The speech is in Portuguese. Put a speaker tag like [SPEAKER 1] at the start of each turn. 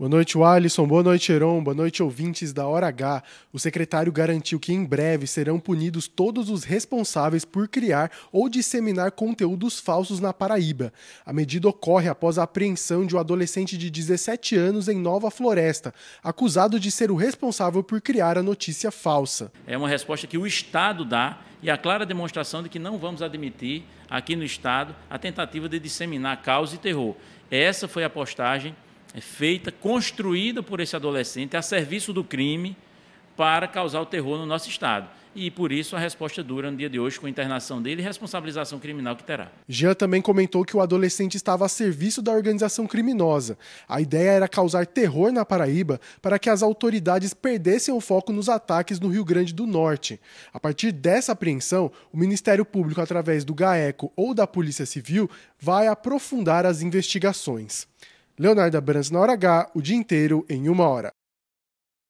[SPEAKER 1] Boa noite, Alisson. Boa noite, Heron. Boa noite, ouvintes da Hora H. O secretário garantiu que em breve serão punidos todos os responsáveis por criar ou disseminar conteúdos falsos na Paraíba. A medida ocorre após a apreensão de um adolescente de 17 anos em Nova Floresta, acusado de ser o responsável por criar a notícia falsa.
[SPEAKER 2] É uma resposta que o Estado dá e a clara demonstração de que não vamos admitir aqui no Estado a tentativa de disseminar caos e terror. Essa foi a postagem é feita, construída por esse adolescente a serviço do crime para causar o terror no nosso Estado. E por isso a resposta dura no dia de hoje com a internação dele e responsabilização criminal que terá.
[SPEAKER 1] Jean também comentou que o adolescente estava a serviço da organização criminosa. A ideia era causar terror na Paraíba para que as autoridades perdessem o foco nos ataques no Rio Grande do Norte. A partir dessa apreensão, o Ministério Público, através do GAECO ou da Polícia Civil, vai aprofundar as investigações. Leonardo Abrantes na hora H, o dia inteiro em uma hora.